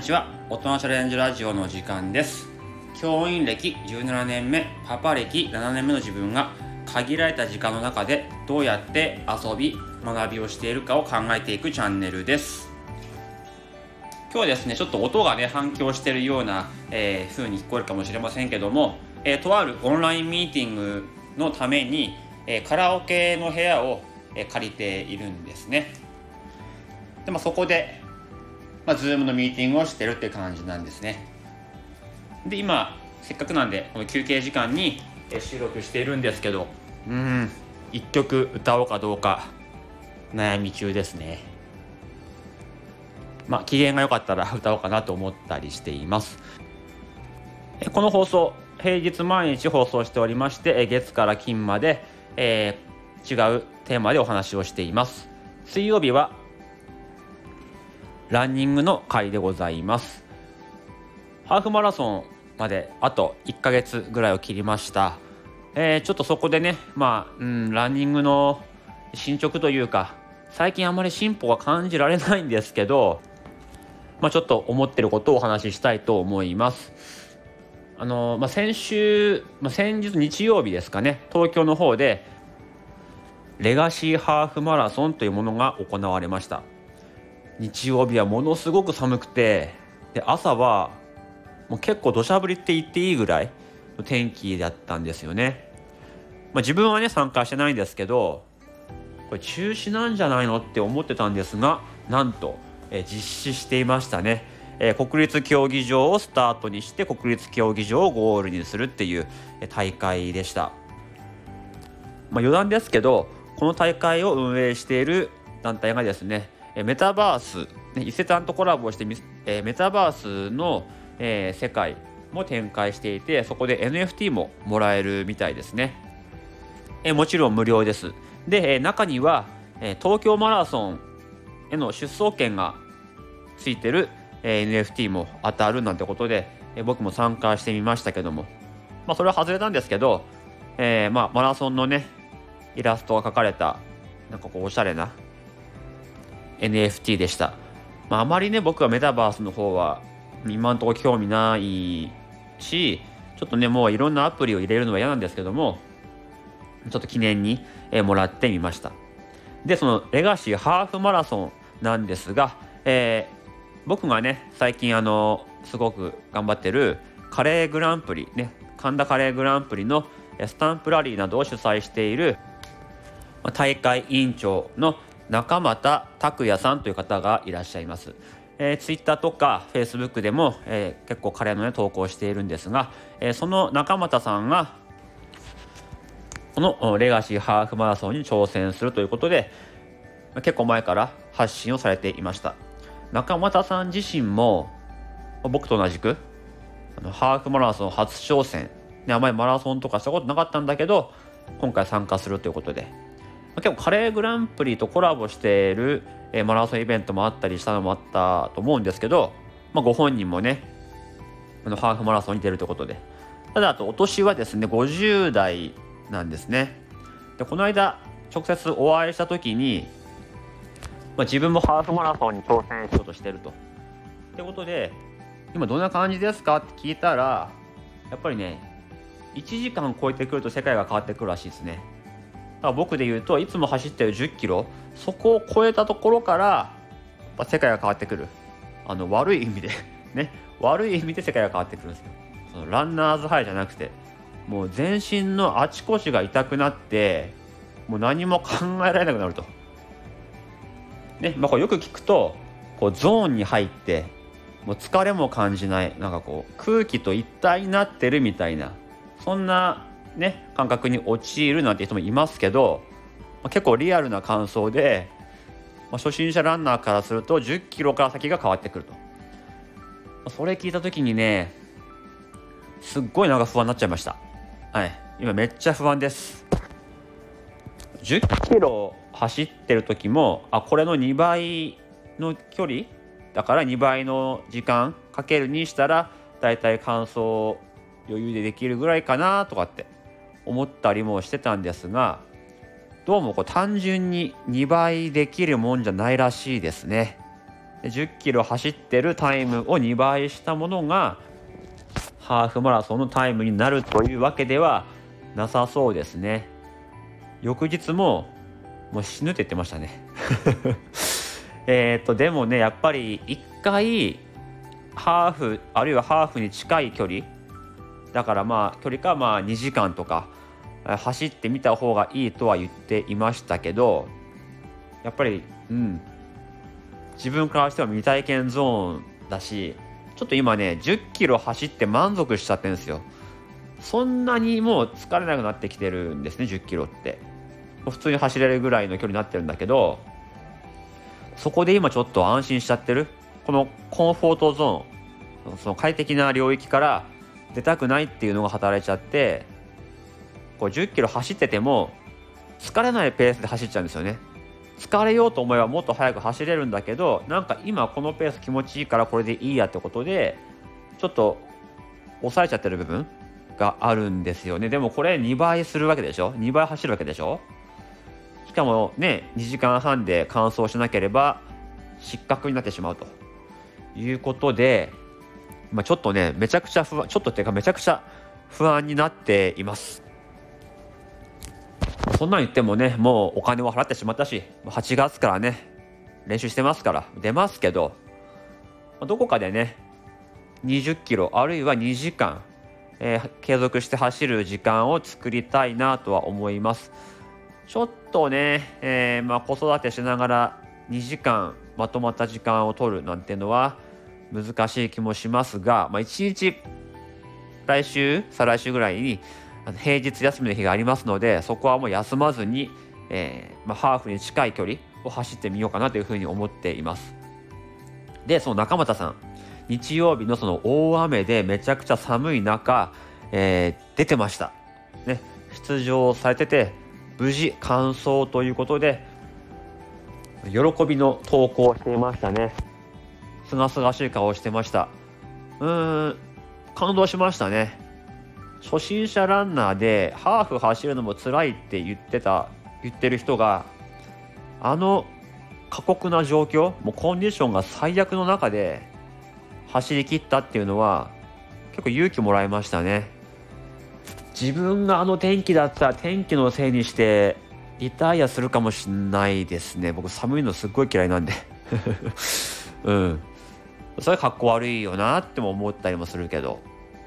にちは。大人チャレンジラジオの時間です。教員歴17年目パパ歴7年目の自分が限られた時間の中でどうやって遊び学びをしているかを考えていくチャンネルです。今日はですねちょっと音がね反響してるような、えー、風に聞こえるかもしれませんけども、えー、とあるオンラインミーティングのために、えー、カラオケの部屋を、え借りているんですね。で、まあ、そこで、まあ、Zoom のミーティングをしてるって感じなんですね。で今せっかくなんでこの休憩時間に収録しているんですけどうん一曲歌おうかどうか悩み中ですね。まあ機嫌が良かったら歌おうかなと思ったりしています。この放送平日毎日放送しておりまして月から金まで、えー、違うテーマでお話をしています。水曜日はランニングの回でございます。ハーフマラソンまであと1ヶ月ぐらいを切りました、えー、ちょっとそこでねまあ、うん、ランニングの進捗というか最近あまり進歩が感じられないんですけど、まあ、ちょっと思ってることをお話ししたいと思います。あの、まあ、先週、まあ、先日日曜日ですかね東京の方でレガシーハーフマラソンというものが行われました。日曜日はものすごく寒くてで朝はもう結構土砂降りって言っていいぐらいの天気だったんですよね。まあ、自分はね参加してないんですけどこれ中止なんじゃないのって思ってたんですがなんと、え実施していましたね、え、国立競技場をスタートにして国立競技場をゴールにするっていう大会でした、まあ、余談ですけどこの大会を運営している団体がですねメタバース、伊勢丹とコラボしてえメタバースの、え世界も展開していてそこで NFT ももらえるみたいですね、えもちろん無料です。で、え中には、え東京マラソンへの出走権がついてる、え NFT も当たるなんてことで、え僕も参加してみましたけども。まあそれは外れたんですけど、えー、まあマラソンのねイラストが描かれたなんかこうおしゃれな NFT でした。まあ、あまりね、僕はメタバースの方は今のところ興味ないし、ちょっとね、もういろんなアプリを入れるのは嫌なんですけども、ちょっと記念に、えもらってみました。で、そのレガシーハーフマラソンなんですが、えー、僕がね、最近あの、すごく頑張ってるカレーグランプリ、ね、神田カレーグランプリのスタンプラリーなどを主催している大会委員長の中俣拓也さんという方がいらっしゃいます。えー、ツイッターとかフェイスブックでも、えー、結構彼のね投稿しているんですが、えー、その中俣さんがこのレガシーハーフマラソンに挑戦するということで結構前から発信をされていました。中俣さん自身も僕と同じくあのハーフマラソン初挑戦、ね、あまりマラソンとかしたことなかったんだけど今回参加するということで。結構カレーグランプリとコラボしている、えマラソンイベントもあったりしたのもあったと思うんですけど、まあ、ご本人もねあのハーフマラソンに出るということで。ただあとお年はですね50代なんですね。でこの間直接お会いした時に、まあ、自分もハーフマラソンに挑戦しようとしてると。ってことで今どんな感じですかって聞いたらやっぱりね1時間超えてくると世界が変わってくるらしいですね。僕で言うといつも走ってる1 0キロそこを超えたところから世界が変わってくる。あの悪い意味で ね。悪い意味で世界が変わってくるんですよ。そのランナーズハイじゃなくてもう全身のあちこちが痛くなってもう何も考えられなくなると。ね。まあ、これよく聞くとこうゾーンに入ってもう疲れも感じない。なんかこう空気と一体になってるみたいなそんなね感覚に陥るなんて人もいますけど、ま、結構リアルな感想で、ま、初心者ランナーからすると1 0キロから先が変わってくると、ま、それ聞いた時にねすっごいなんか不安になっちゃいました。はい。今めっちゃ不安です。1 0キロ走ってる時もあこれの2倍の距離だから2倍の時間かけるにしたらだいたい完走余裕でできるぐらいかなとかって思ったりもしてたんですがどうもこう単純に2倍できるもんじゃないらしいですね。10キロ走ってるタイムを2倍したものがハーフマラソンのタイムになるというわけではなさそうですね翌日ももう死ぬって言ってましたね えっとでもねやっぱり1回ハーフあるいはハーフに近い距離だからまあ距離かまあ2時間とか走ってみた方がいいとは言っていましたけどやっぱりうん。自分からしては未体験ゾーンだしちょっと今ね10キロ走って満足しちゃってるんですよ。そんなにもう疲れなくなってきてるんですね10キロって。普通に走れるぐらいの距離になってるんだけどそこで今ちょっと安心しちゃってる。このコンフォートゾーンその快適な領域から出たくないっていうのが働いちゃってこう10キロ走ってても疲れないペースで走っちゃうんですよね。疲れようと思えばもっと速く走れるんだけどなんか今このペース気持ちいいからこれでいいやってことでちょっと抑えちゃってる部分があるんですよね。でもこれ2倍するわけでしょ？2倍走るわけでしょ？しかもね2時間半で完走しなければ失格になってしまうということで、まあ、ちょっとねめちゃくちゃ不安ちょっとっていうかめちゃくちゃ不安になっています。そんなん言ってもねもうお金を払ってしまったし8月からね練習してますから出ますけどどこかでね20キロあるいは2時間、えー、継続して走る時間を作りたいなとは思います。ちょっとね、えー、まあ、子育てしながら2時間まとまった時間を取るなんていうのは難しい気もしますが、まあ、1日来週再来週ぐらいに平日休みの日がありますのでそこはもう休まずに、えー、まあ、ハーフに近い距離を走ってみようかなというふうに思っています。でその中俣さん日曜日のその大雨でめちゃくちゃ寒い中、えー、出てました。ね出場されてて無事完走ということで喜びの投稿をしていましたね。すがすがしい顔をしてました。うーん感動しましたね。初心者ランナーでハーフ走るのも辛いって言ってた言ってる人があの過酷な状況もうコンディションが最悪の中で走り切ったっていうのは結構勇気もらいましたね。自分があの天気だったら天気のせいにしてリタイアするかもしんないですね。僕寒いのすっごい嫌いなんで。うん。それかっこ悪いよなっても思ったりもするけど。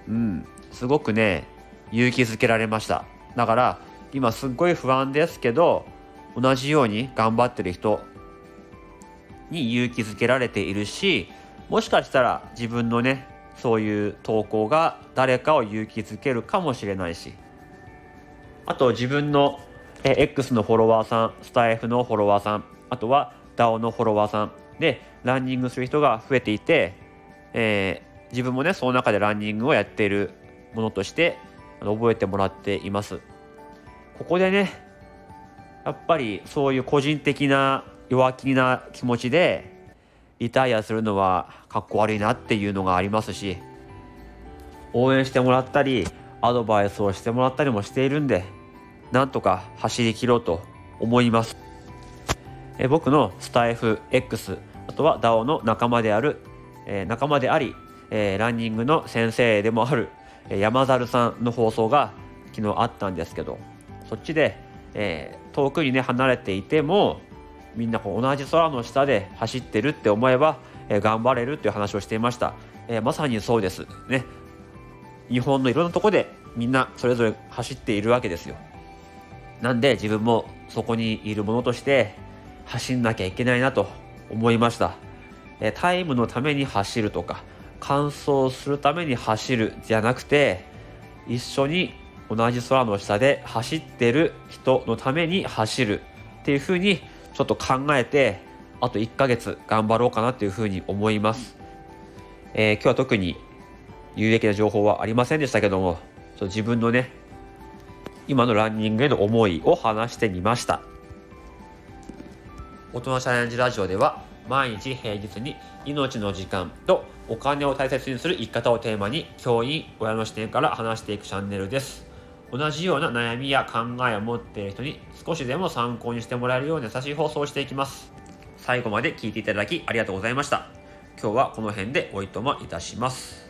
うん。すごくね勇気づけられました。だから今すっごい不安ですけど同じように頑張ってる人に勇気づけられているしもしかしたら自分のねそういう投稿が誰かを勇気づけるかもしれないし。あと自分のえ X のフォロワーさんスタイフのフォロワーさんあとは DAO のフォロワーさん。でランニングする人が増えていて、えー、自分もねその中でランニングをやっているものとして覚えてもらっています。ここでねやっぱりそういう個人的な弱気な気持ちでリタイアするのはかっこ悪いなっていうのがありますし応援してもらったりアドバイスをしてもらったりもしているんでなんとか走り切ろうと思います。え僕のスタイフ X あとは DAO の仲間である、え、仲間であり、え、ランニングの先生でもある山猿さんの放送が昨日あったんですけどそっちで、え、遠くにね離れていてもみんなこう同じ空の下で走ってるって思えば、え、頑張れるっていう話をしていました、え、まさにそうです。ね。日本のいろんなとこでみんなそれぞれ走っているわけですよ。なんで自分もそこにいるものとして走んなきゃいけないなと思いました、えタイムのために走るとか完走するために走るじゃなくて一緒に同じ空の下で走ってる人のために走るっていうふうにちょっと考えてあと1ヶ月頑張ろうかなっていうふうに思います、えー、今日は特に有益な情報はありませんでしたけどもちょ自分のね今のランニングへの思いを話してみました。大人チャレンジラジオでは毎日平日に命の時間とお金を大切にする生き方をテーマに教員親の視点から話していくチャンネルです。同じような悩みや考えを持っている人に少しでも参考にしてもらえるような優しい放送をしていきます。最後まで聞いていただきありがとうございました。今日はこの辺でおいとまいたします。